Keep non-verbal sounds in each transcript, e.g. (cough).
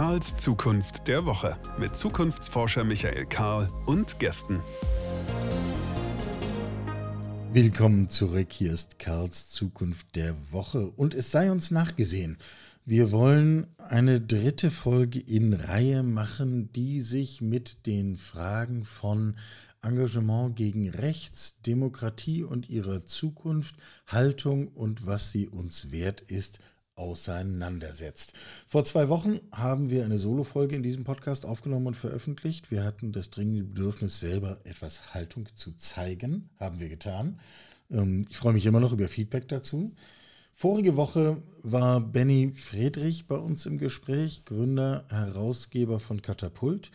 Karls Zukunft der Woche mit Zukunftsforscher Michael Karl und Gästen. Willkommen zurück, hier ist Karls Zukunft der Woche und es sei uns nachgesehen. Wir wollen eine dritte Folge in Reihe machen, die sich mit den Fragen von Engagement gegen Rechts, Demokratie und ihrer Zukunft, Haltung und was sie uns wert ist, auseinandersetzt. Vor zwei Wochen haben wir eine Solo-Folge in diesem Podcast aufgenommen und veröffentlicht. Wir hatten das dringende Bedürfnis, selber etwas Haltung zu zeigen. Haben wir getan. Ähm, ich freue mich immer noch über Feedback dazu. Vorige Woche war Benny Friedrich bei uns im Gespräch, Gründer, Herausgeber von Katapult.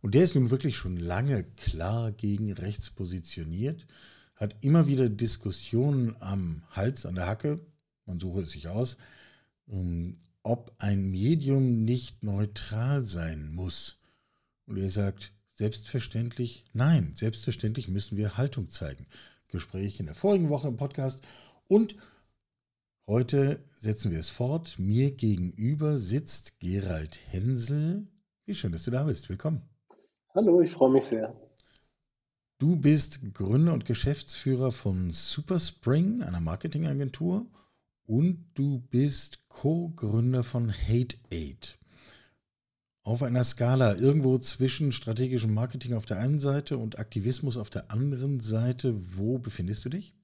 Und der ist nun wirklich schon lange klar gegen rechts positioniert, hat immer wieder Diskussionen am Hals, an der Hacke, man suche es sich aus, ähm, ob ein Medium nicht neutral sein muss. Und er sagt, selbstverständlich nein, selbstverständlich müssen wir Haltung zeigen. Gespräch in der vorigen Woche im Podcast und heute setzen wir es fort. Mir gegenüber sitzt Gerald Hensel. Wie schön, dass du da bist. Willkommen. Hallo, ich freue mich sehr. Du bist Gründer und Geschäftsführer von Superspring, einer Marketingagentur und du bist Co-Gründer von Hate Aid. Auf einer Skala irgendwo zwischen strategischem Marketing auf der einen Seite und Aktivismus auf der anderen Seite, wo befindest du dich?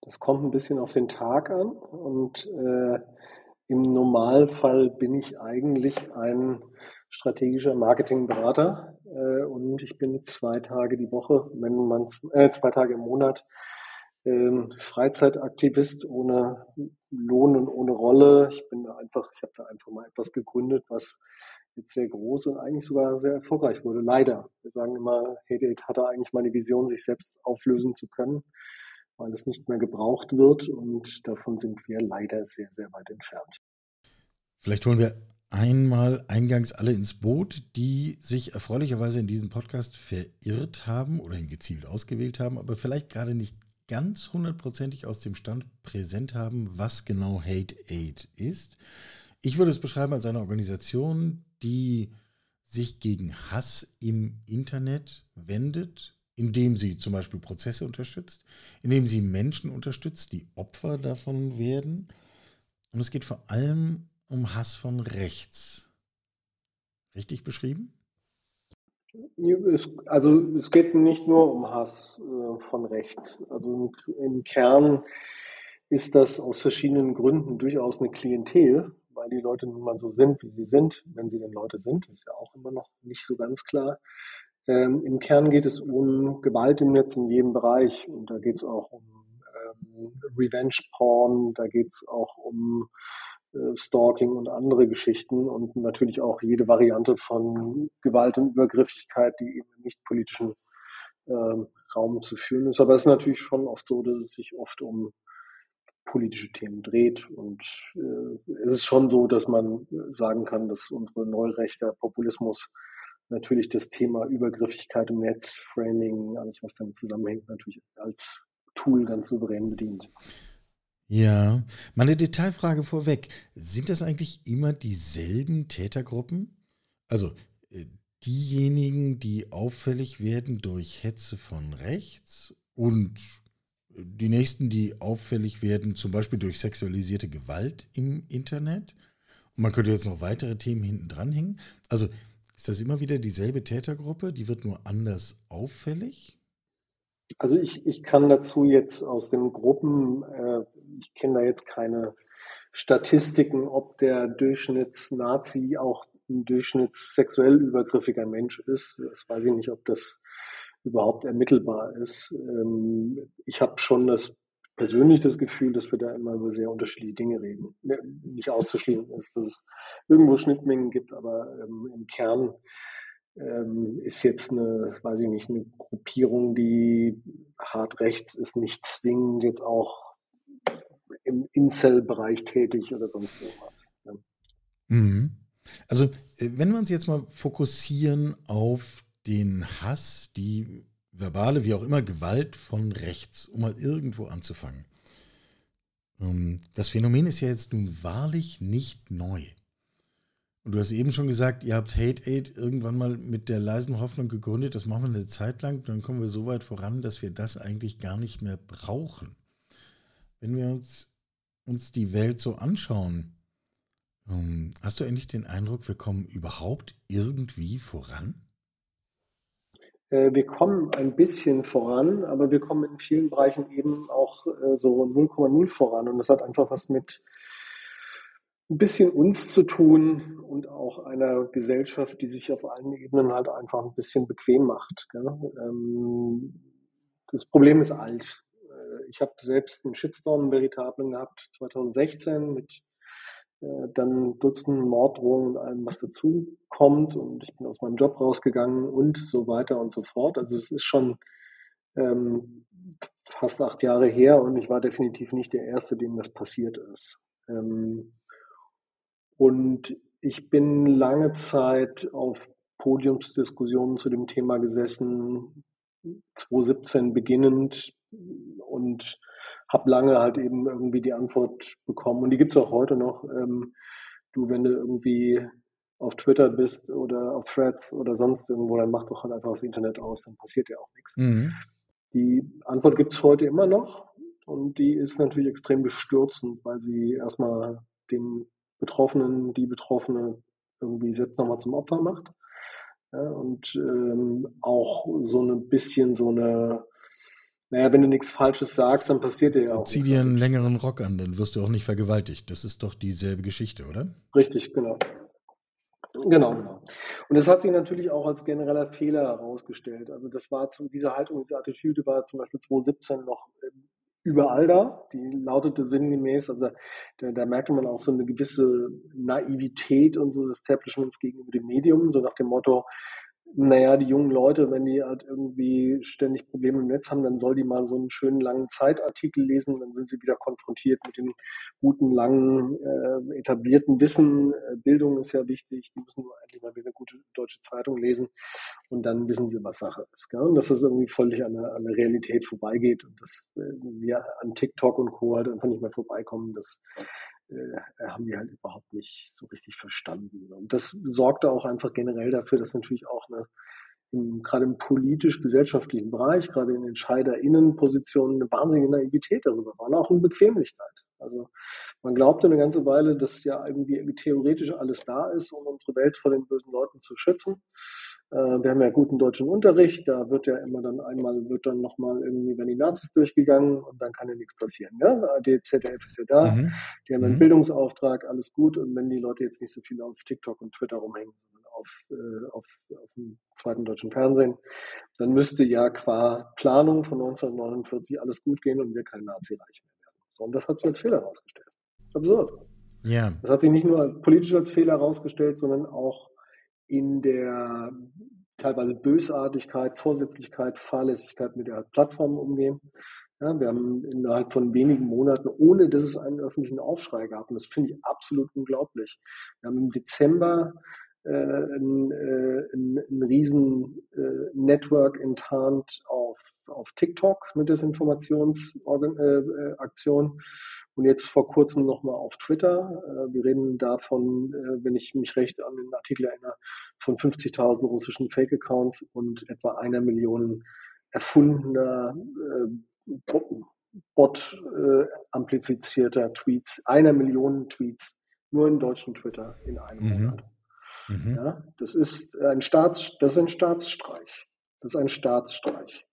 Das kommt ein bisschen auf den Tag an und äh, im Normalfall bin ich eigentlich ein strategischer Marketingberater äh, und ich bin zwei Tage die Woche, wenn man äh, zwei Tage im Monat ähm, Freizeitaktivist ohne Lohn und ohne Rolle. Ich bin da einfach, ich habe da einfach mal etwas gegründet, was jetzt sehr groß und eigentlich sogar sehr erfolgreich wurde. Leider. Wir sagen immer, Hate hatte eigentlich mal die Vision, sich selbst auflösen zu können, weil es nicht mehr gebraucht wird und davon sind wir leider sehr, sehr weit entfernt. Vielleicht holen wir einmal eingangs alle ins Boot, die sich erfreulicherweise in diesem Podcast verirrt haben oder ihn gezielt ausgewählt haben, aber vielleicht gerade nicht ganz hundertprozentig aus dem Stand präsent haben, was genau Hate Aid ist. Ich würde es beschreiben als eine Organisation, die sich gegen Hass im Internet wendet, indem sie zum Beispiel Prozesse unterstützt, indem sie Menschen unterstützt, die Opfer davon werden. Und es geht vor allem um Hass von rechts. Richtig beschrieben? Also es geht nicht nur um Hass äh, von rechts. Also im, Kern ist das aus verschiedenen Gründen durchaus eine Klientel, weil die Leute nun mal so sind, wie sie sind, wenn sie denn Leute sind. Ist ja auch immer noch nicht so ganz klar. Ähm, Im Kern geht es um Gewalt im Netz in jedem Bereich. Und da geht es auch um ähm, Revenge-Porn, da geht es auch um Stalking und andere Geschichten und natürlich auch jede Variante von Gewalt und Übergriffigkeit, die eben im nicht politischen ähm, Raum zu führen ist. Aber es ist natürlich schon oft so, dass es sich oft um politische Themen dreht. Und äh, es ist schon so, dass man sagen kann, dass unsere neurechter Populismus natürlich das Thema Übergriffigkeit im Netz, Framing, alles was damit zusammenhängt, natürlich als Tool ganz souverän bedient. Ja, meine Detailfrage vorweg. Sind das eigentlich immer dieselben Tätergruppen? Also äh, diejenigen, die auffällig werden durch Hetze von rechts und äh, die nächsten, die auffällig werden, zum Beispiel durch sexualisierte Gewalt im Internet? Und man könnte jetzt noch weitere Themen hinten dranhängen. Also ist das immer wieder dieselbe Tätergruppe, die wird nur anders auffällig? Also ich, ich kann dazu jetzt aus den Gruppen, äh, ich kenne da jetzt keine Statistiken, ob der Durchschnittsnazi auch ein durchschnittssexuell übergriffiger Mensch ist. Das weiß ich nicht, ob das überhaupt ermittelbar ist. Ähm, ich habe schon das persönlich das Gefühl, dass wir da immer über sehr unterschiedliche Dinge reden. Nicht auszuschließen ist, dass es irgendwo Schnittmengen gibt, aber ähm, im Kern ähm, ist jetzt eine, weiß ich nicht, eine Gruppierung, die hart rechts ist, nicht zwingend jetzt auch im Incel-Bereich tätig oder sonst irgendwas. Ja. Mhm. Also, äh, wenn wir uns jetzt mal fokussieren auf den Hass, die verbale, wie auch immer, Gewalt von rechts, um mal irgendwo anzufangen. Ähm, das Phänomen ist ja jetzt nun wahrlich nicht neu. Und du hast eben schon gesagt, ihr habt Hate Aid irgendwann mal mit der leisen Hoffnung gegründet, das machen wir eine Zeit lang, dann kommen wir so weit voran, dass wir das eigentlich gar nicht mehr brauchen. Wenn wir uns, uns die Welt so anschauen, ähm, hast du eigentlich den Eindruck, wir kommen überhaupt irgendwie voran? Äh, wir kommen ein bisschen voran, aber wir kommen in vielen Bereichen eben auch äh, so 0,0 voran. Und das hat einfach was mit ein bisschen uns zu tun und auch einer Gesellschaft, die sich auf allen Ebenen halt einfach ein bisschen bequem macht. Ähm, das Problem ist alt. Ich habe selbst einen Shitstorm veritablen gehabt 2016 mit äh, dann Dutzenden Morddrohungen und allem, was dazu kommt und ich bin aus meinem Job rausgegangen und so weiter und so fort. Also es ist schon ähm, fast acht Jahre her und ich war definitiv nicht der Erste, dem das passiert ist. Ähm, und ich bin lange Zeit auf Podiumsdiskussionen zu dem Thema gesessen, 2017 beginnend und habe lange halt eben irgendwie die Antwort bekommen. Und die gibt es auch heute noch. Ähm, du, wenn du irgendwie auf Twitter bist oder auf Threads oder sonst irgendwo, dann mach doch halt einfach das Internet aus, dann passiert ja auch nichts. Mhm. Die Antwort gibt es heute immer noch und die ist natürlich extrem bestürzend, weil sie erstmal den Betroffenen, die Betroffene irgendwie selbst nochmal zum Opfer macht. Ja, und ähm, auch so ein bisschen so eine, naja, wenn du nichts Falsches sagst, dann passiert dir ja auch. Zieh dir einen längeren Rock an, dann wirst du auch nicht vergewaltigt. Das ist doch dieselbe Geschichte, oder? Richtig, genau. Genau, genau. Und das hat sich natürlich auch als genereller Fehler herausgestellt. Also das war zu, diese Haltung, diese Attitüde war zum Beispiel 2017 noch ähm, überall da. Die lautete sinngemäß, also da, da merkte man auch so eine gewisse Naivität und so des Establishments gegenüber dem Medium, so nach dem Motto, naja, die jungen Leute, wenn die halt irgendwie ständig Probleme im Netz haben, dann soll die mal so einen schönen langen Zeitartikel lesen, dann sind sie wieder konfrontiert mit dem guten, langen, äh, etablierten Wissen. Äh, Bildung ist ja wichtig, die müssen nur endlich mal wieder eine gute deutsche Zeitung lesen und dann wissen sie, was Sache ist. Gell? Und dass das irgendwie völlig an der, an der Realität vorbeigeht und dass äh, wir an TikTok und Co. halt einfach nicht mehr vorbeikommen, das äh, haben die halt überhaupt nicht so richtig verstanden. Und das sorgte auch einfach generell dafür, dass natürlich auch eine, im, gerade im politisch-gesellschaftlichen Bereich, gerade in EntscheiderInnenpositionen, eine wahnsinnige Naivität darüber war und auch eine Bequemlichkeit. Also man glaubte eine ganze Weile, dass ja irgendwie theoretisch alles da ist, um unsere Welt vor den bösen Leuten zu schützen. Äh, wir haben ja guten deutschen Unterricht, da wird ja immer dann einmal, wird dann nochmal irgendwie, wenn die Nazis durchgegangen und dann kann ja nichts passieren. Ja? Die ZDF ist ja da, mhm. die haben einen mhm. Bildungsauftrag, alles gut. Und wenn die Leute jetzt nicht so viel auf TikTok und Twitter rumhängen, auf, äh, auf, auf dem zweiten deutschen Fernsehen, dann müsste ja qua Planung von 1949 alles gut gehen und wir kein Nazi-Reich mehr werden. So, und das hat sich als Fehler herausgestellt. Absurd. Ja. Das hat sich nicht nur politisch als Fehler herausgestellt, sondern auch in der teilweise Bösartigkeit, Vorsätzlichkeit, Fahrlässigkeit mit der Plattform umgehen. Ja, wir haben innerhalb von wenigen Monaten, ohne dass es einen öffentlichen Aufschrei gab, und das finde ich absolut unglaublich. Wir haben im Dezember äh, ein, äh, ein, ein riesen äh, Network enttarnt auf, auf TikTok, eine Desinformationsaktion. Äh, äh und jetzt vor kurzem nochmal auf Twitter. Äh, wir reden davon, äh, wenn ich mich recht an den Artikel erinnere, von 50.000 russischen Fake-Accounts und etwa einer Million erfundener äh, Bot-amplifizierter Tweets, einer Million Tweets nur in deutschen Twitter in einem mhm. Monat. Mhm. Ja, das ist ein Staats, das ist ein Staatsstreich. Das ist ein Staatsstreich.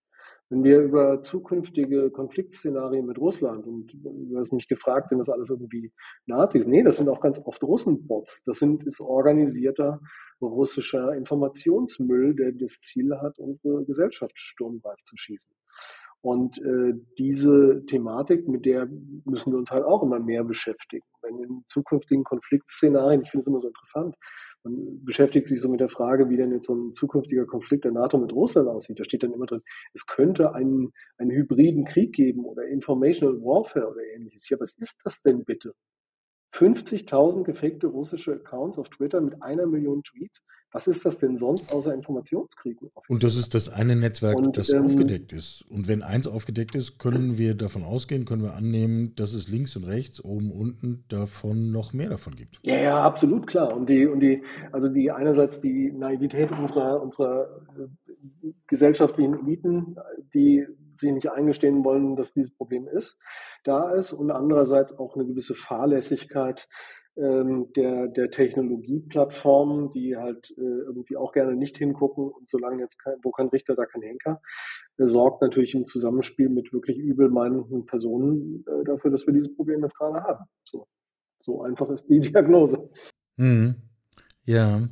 Wenn wir über zukünftige Konfliktszenarien mit Russland und du hast mich gefragt, sind das alles irgendwie Nazis? Nee, das sind auch ganz oft Russenbots. Das sind, ist organisierter russischer Informationsmüll, der das Ziel hat, unsere Gesellschaft sturmreif zu schießen. Und äh, diese Thematik, mit der müssen wir uns halt auch immer mehr beschäftigen. Wenn in zukünftigen Konfliktszenarien, ich finde es immer so interessant, man beschäftigt sich so mit der Frage, wie denn jetzt so ein zukünftiger Konflikt der NATO mit Russland aussieht. Da steht dann immer drin, es könnte einen, einen hybriden Krieg geben oder Informational Warfare oder ähnliches. Ja, was ist das denn bitte? 50.000 gefakte russische Accounts auf Twitter mit einer Million Tweets. Was ist das denn sonst außer Informationskrieg? Und das ist das eine Netzwerk, und, das ähm, aufgedeckt ist. Und wenn eins aufgedeckt ist, können wir davon ausgehen, können wir annehmen, dass es links und rechts, oben, unten davon noch mehr davon gibt. Ja, ja, absolut klar. Und die, und die, also die einerseits die Naivität unserer, unserer äh, gesellschaftlichen Eliten, die sich nicht eingestehen wollen, dass dieses Problem ist, da ist und andererseits auch eine gewisse Fahrlässigkeit ähm, der, der Technologieplattformen, die halt äh, irgendwie auch gerne nicht hingucken und solange jetzt kein, wo kein Richter, da kein Henker, äh, sorgt natürlich im Zusammenspiel mit wirklich übel meinenden Personen äh, dafür, dass wir dieses Problem jetzt gerade haben. So, so einfach ist die (laughs) Diagnose. Hm. Ja,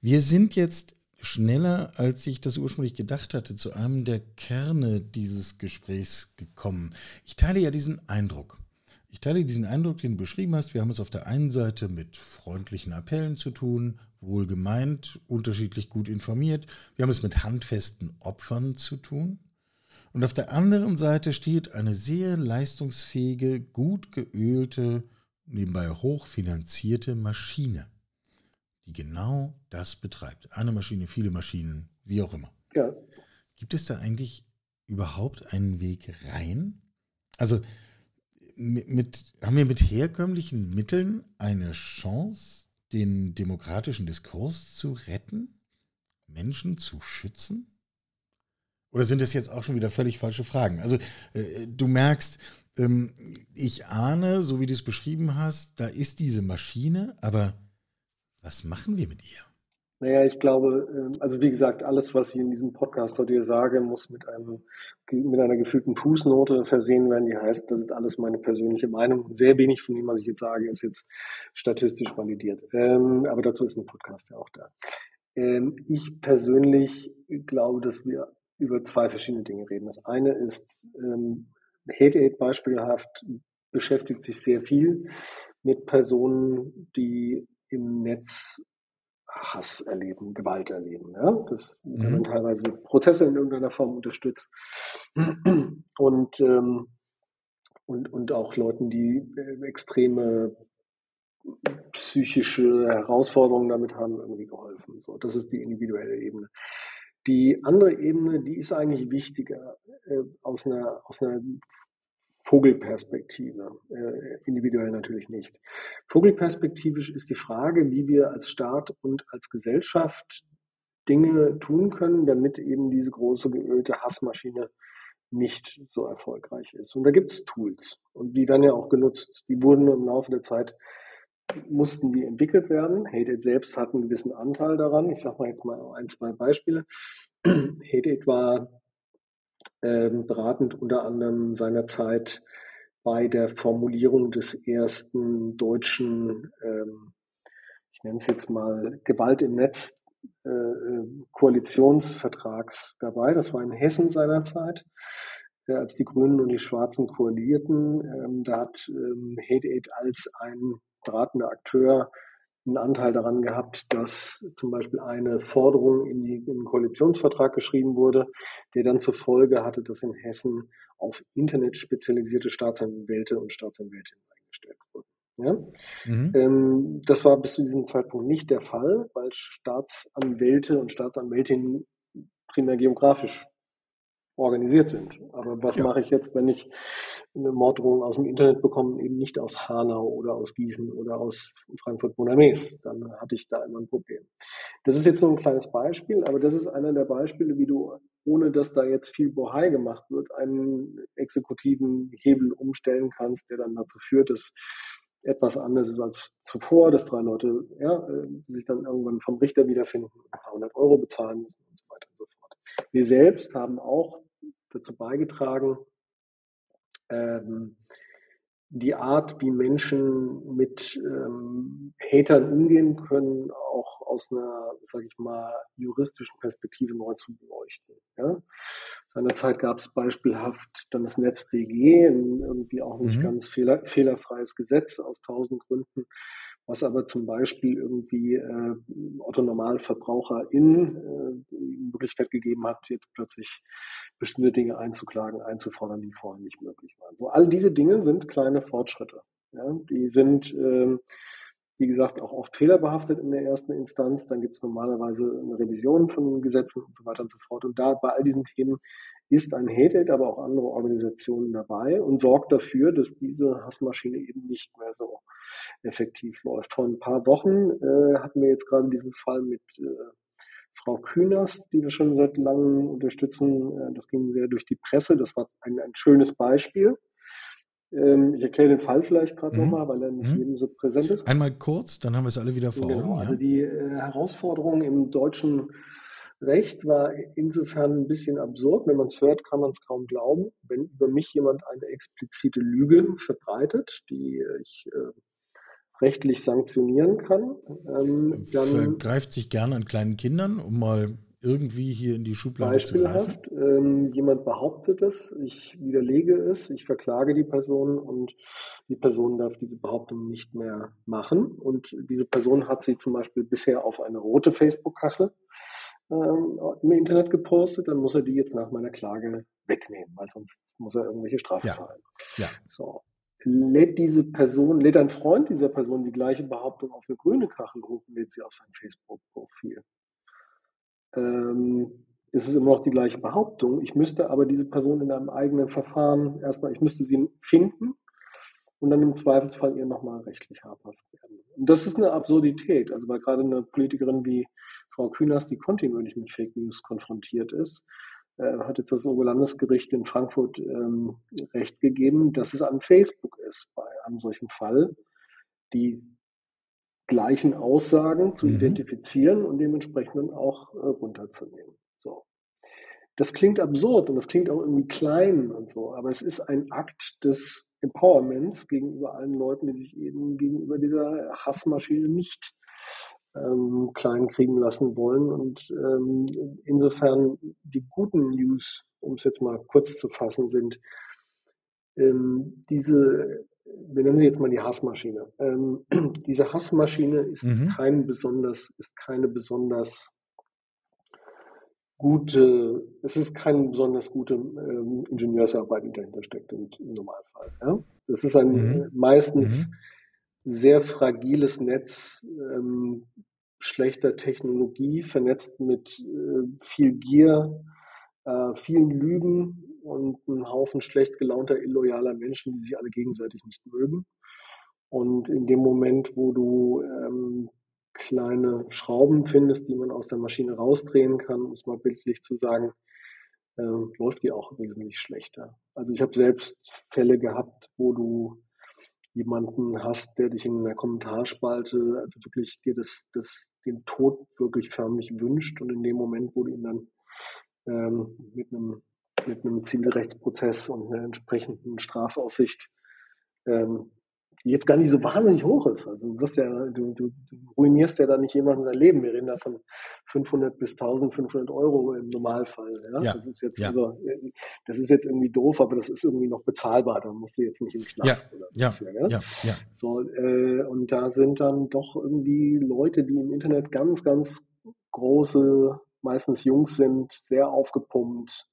wir sind jetzt schneller, als ich das ursprünglich gedacht hatte, zu einem der Kerne dieses Gesprächs gekommen. Ich teile ja diesen Eindruck. Ich teile diesen Eindruck, den du beschrieben hast. Wir haben es auf der einen Seite mit freundlichen Appellen zu tun, wohl gemeint, unterschiedlich gut informiert. Wir haben es mit handfesten Opfern zu tun. Und auf der anderen Seite steht eine sehr leistungsfähige, gut geölte, nebenbei hochfinanzierte Maschine, die genau das betreibt. Eine Maschine, viele Maschinen, wie auch immer. Ja. Gibt es da eigentlich überhaupt einen Weg rein? Also mit, haben wir mit herkömmlichen Mitteln eine Chance, den demokratischen Diskurs zu retten, Menschen zu schützen? Oder sind das jetzt auch schon wieder völlig falsche Fragen? Also äh, du merkst, ähm, ich ahne, so wie du es beschrieben hast, da ist diese Maschine, aber was machen wir mit ihr? Naja, ich glaube, ähm, also wie gesagt, alles, was ich in diesem Podcast heute sage, muss mit einem mit einer gefühlten Fußnote versehen werden, die heißt, das ist alles meine persönliche Meinung. Sehr wenig von dem, was ich jetzt sage, ist jetzt statistisch validiert. Ähm, aber dazu ist ein Podcast ja auch da. Ähm, ich persönlich glaube, dass wir über zwei verschiedene Dinge reden. Das eine ist, Hate Aid beispielhaft beschäftigt sich sehr viel mit Personen, die im Netz Hass erleben, Gewalt erleben. Ja? Das mhm. werden teilweise Prozesse in irgendeiner Form unterstützt. Und, ähm, und, und auch Leuten, die äh, extreme psychische Herausforderungen damit haben, irgendwie geholfen. So, das ist die individuelle Ebene. Die andere Ebene, die ist eigentlich wichtiger äh, aus, einer, aus einer Vogelperspektive, äh, individuell natürlich nicht. Vogelperspektivisch ist die Frage, wie wir als Staat und als Gesellschaft Dinge tun können, damit eben diese große geölte Hassmaschine nicht so erfolgreich ist. Und da gibt es Tools und die werden ja auch genutzt. Die wurden im Laufe der Zeit, mussten die entwickelt werden. Hate selbst hat einen gewissen Anteil daran. Ich sage mal jetzt mal ein, zwei Beispiele. (clears throat) Hate war ähm, beratend unter anderem seinerzeit bei der Formulierung des ersten deutschen, ähm, ich nenne es jetzt mal Gewalt im Netz, äh, äh, Koalitionsvertrags dabei. Das war in Hessen seinerzeit, äh, als die Grünen und die Schwarzen koalierten. Ähm, da hat ähm, Hate Aid als ein beratender Akteur einen Anteil daran gehabt, dass zum Beispiel eine Forderung in, die, in den Koalitionsvertrag geschrieben wurde, der dann zur Folge hatte, dass in Hessen auf Internet spezialisierte Staatsanwälte und Staatsanwältinnen eingestellt wurden. Ja? Mhm. Ähm, das war bis zu diesem Zeitpunkt nicht der Fall, weil Staatsanwälte und Staatsanwältinnen primär geografisch organisiert sind. Aber was ja. mache ich jetzt, wenn ich eine Morddrohung aus dem Internet bekomme, eben nicht aus Hanau oder aus Gießen oder aus Frankfurt-Bonames? Dann hatte ich da immer ein Problem. Das ist jetzt nur ein kleines Beispiel, aber das ist einer der Beispiele, wie du, ohne dass da jetzt viel Bohai gemacht wird, einen exekutiven Hebel umstellen kannst, der dann dazu führt, dass etwas anders ist als zuvor, dass drei Leute ja, äh, sich dann irgendwann vom Richter wiederfinden und ein paar hundert Euro bezahlen müssen und so weiter und so fort. Wir selbst haben auch dazu beigetragen, ähm, die Art, wie Menschen mit ähm, Hatern umgehen können, auch aus einer, sage ich mal, juristischen Perspektive neu zu beleuchten. Ja? Seinerzeit gab es beispielhaft dann das NetzDG, ein irgendwie auch nicht mhm. ganz fehler, fehlerfreies Gesetz aus tausend Gründen, was aber zum Beispiel irgendwie äh, Otto NormalverbraucherInnen äh, die Möglichkeit gegeben hat, jetzt plötzlich bestimmte Dinge einzuklagen, einzufordern, die vorher nicht möglich waren. So, all diese Dinge sind kleine Fortschritte. Ja? Die sind äh, wie gesagt, auch oft fehlerbehaftet in der ersten Instanz. Dann gibt es normalerweise eine Revision von Gesetzen und so weiter und so fort. Und da bei all diesen Themen ist ein Hated, aber auch andere Organisationen dabei und sorgt dafür, dass diese Hassmaschine eben nicht mehr so effektiv läuft. Vor ein paar Wochen äh, hatten wir jetzt gerade diesen Fall mit äh, Frau Kühners, die wir schon seit langem unterstützen. Äh, das ging sehr durch die Presse. Das war ein, ein schönes Beispiel. Ähm, ich erkläre den Fall vielleicht gerade mhm. nochmal, weil er nicht mhm. jedem so präsent ist. Einmal kurz, dann haben wir es alle wieder vor genau, Augen. Ja. Also die äh, Herausforderung im deutschen Recht war insofern ein bisschen absurd. Wenn man es hört, kann man es kaum glauben. Wenn über mich jemand eine explizite Lüge verbreitet, die ich äh, rechtlich sanktionieren kann, ähm, dann vergreift sich gerne an kleinen Kindern, um mal irgendwie hier in die Schublade zu greifen? Ähm, jemand behauptet es, ich widerlege es, ich verklage die Person und die Person darf diese Behauptung nicht mehr machen. Und diese Person hat sie zum Beispiel bisher auf eine rote Facebook-Kachel ähm, im Internet gepostet, dann muss er die jetzt nach meiner Klage wegnehmen, weil sonst muss er irgendwelche Strafen ja. zahlen. Ja. So. Lädt diese Person, lädt ein Freund dieser Person die gleiche Behauptung auf eine grüne Kachel hoch und lädt sie auf sein Facebook-Profil ähm, ist es immer noch die gleiche Behauptung. Ich müsste aber diese Person in einem eigenen Verfahren erstmal, ich müsste sie finden und dann im Zweifelsfall ihr nochmal rechtlich habhaft werden. Und das ist eine Absurdität. Also weil gerade eine Politikerin wie Frau Kühners, die kontinuierlich mit Fake News konfrontiert ist, äh, hat jetzt das Oberlandesgericht in Frankfurt ähm, Recht gegeben, dass es an Facebook ist bei einem solchen Fall, die gleichen Aussagen zu mhm. identifizieren und dementsprechend dann auch äh, runterzunehmen. So. Das klingt absurd und das klingt auch irgendwie klein und so, aber es ist ein Akt des Empowerments gegenüber allen Leuten, die sich eben gegenüber dieser Hassmaschine nicht ähm, klein kriegen lassen wollen. Und ähm, insofern die guten News, um es jetzt mal kurz zu fassen, sind ähm, diese wir nennen sie jetzt mal die Hassmaschine. Ähm, (clears throat) diese Hassmaschine ist mhm. kein besonders, ist keine besonders gute, es ist keine besonders gute ähm, Ingenieursarbeit, die dahinter steckt im, im Normalfall. Ja? Das ist ein mhm. meistens mhm. sehr fragiles Netz ähm, schlechter Technologie, vernetzt mit äh, viel Gier, äh, vielen Lügen und einen Haufen schlecht gelaunter, illoyaler Menschen, die sich alle gegenseitig nicht mögen. Und in dem Moment, wo du ähm, kleine Schrauben findest, die man aus der Maschine rausdrehen kann, um es mal bildlich zu sagen, äh, läuft die auch wesentlich schlechter. Also ich habe selbst Fälle gehabt, wo du jemanden hast, der dich in einer Kommentarspalte, also wirklich dir das, das, den Tod wirklich förmlich wünscht und in dem Moment, wo du ihn dann ähm, mit einem mit einem Zivilrechtsprozess und einer entsprechenden Strafaussicht, ähm, jetzt gar nicht so wahnsinnig hoch ist. Also du, wirst ja, du, du, du ruinierst ja da nicht jemanden sein Leben. Wir reden da von 500 bis 1500 Euro im Normalfall. Ja? ja. Das ist jetzt ja. also, das ist jetzt irgendwie doof, aber das ist irgendwie noch bezahlbar. Da musst du jetzt nicht im Knast ja. oder so. Ja. Dafür, ja? Ja. ja. So, äh, und da sind dann doch irgendwie Leute, die im Internet ganz, ganz große, meistens Jungs sind, sehr aufgepumpt,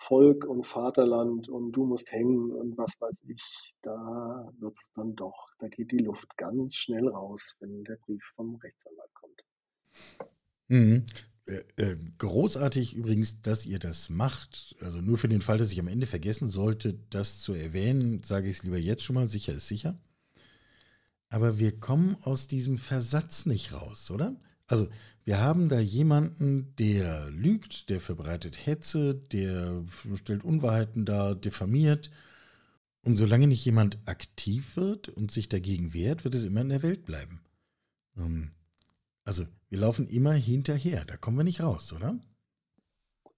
Volk und Vaterland und du musst hängen und was weiß ich, da wird es dann doch, da geht die Luft ganz schnell raus, wenn der Brief vom Rechtsanwalt kommt. Mhm. Äh, äh, großartig übrigens, dass ihr das macht. Also nur für den Fall, dass ich am Ende vergessen sollte, das zu erwähnen, sage ich es lieber jetzt schon mal, sicher ist sicher. Aber wir kommen aus diesem Versatz nicht raus, oder? Also wir haben da jemanden, der lügt, der verbreitet Hetze, der stellt Unwahrheiten dar, diffamiert. Und solange nicht jemand aktiv wird und sich dagegen wehrt, wird es immer in der Welt bleiben. Ähm, also wir laufen immer hinterher, da kommen wir nicht raus, oder?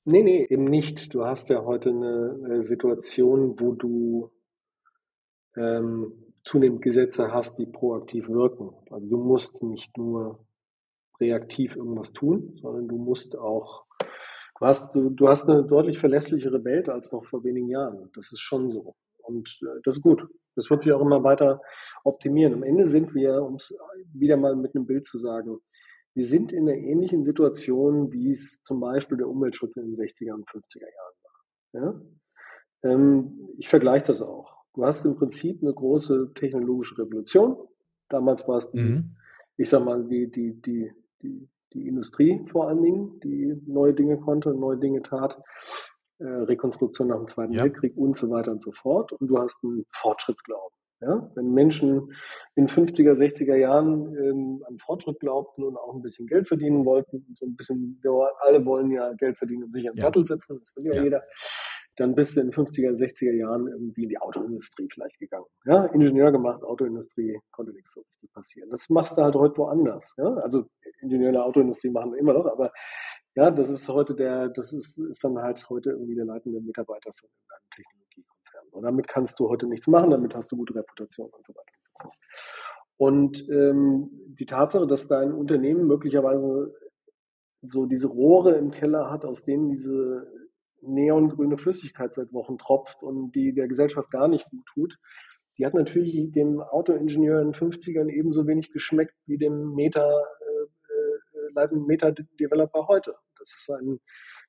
Nee, nee, eben nicht. Du hast ja heute eine Situation, wo du ähm, zunehmend Gesetze hast, die proaktiv wirken. Also du musst nicht nur reaktiv irgendwas tun, sondern du musst auch, du hast, du, du hast eine deutlich verlässlichere Welt als noch vor wenigen Jahren. Das ist schon so. Und äh, das ist gut. Das wird sich auch immer weiter optimieren. Am Ende sind wir, um es wieder mal mit einem Bild zu sagen, wir sind in einer ähnlichen Situation, wie es zum Beispiel der Umweltschutz in den 60er und 50er Jahren war. Ja? Ähm, ich vergleiche das auch. Du hast im Prinzip eine große technologische Revolution Damals war es die, mhm. ich sag mal, die, die, die, die, die Industrie vor allen Dingen, die neue Dinge konnte, neue Dinge tat. Äh, Rekonstruktion nach dem Zweiten ja. Weltkrieg und so weiter und so fort. Und du hast einen Fortschrittsglauben. Ja? Wenn Menschen in 50er, 60er Jahren ähm, an Fortschritt glaubten und auch ein bisschen Geld verdienen wollten, so ein bisschen, alle wollen ja Geld verdienen und sich an den Sattel setzen, das will ja, ja, jeder, dann bist du in 50er, 60er Jahren irgendwie in die Autoindustrie vielleicht gegangen. Ja? Ingenieur gemacht, Autoindustrie, konnte nichts so richtig passieren. Das machst du halt heute woanders. Ja? Also Ingenieur in der Autoindustrie machen wir immer noch, aber ja, das ist heute der, das ist, ist dann halt heute irgendwie der leitende Mitarbeiter von einem Technologie. Und damit kannst du heute nichts machen, damit hast du gute Reputation und so weiter und so fort. Und ähm, die Tatsache, dass dein Unternehmen möglicherweise so diese Rohre im Keller hat, aus denen diese neongrüne Flüssigkeit seit Wochen tropft und die der Gesellschaft gar nicht gut tut, die hat natürlich dem Autoingenieur in den 50ern ebenso wenig geschmeckt wie dem Meta, äh, äh, Meta-Developer heute. Das ist ein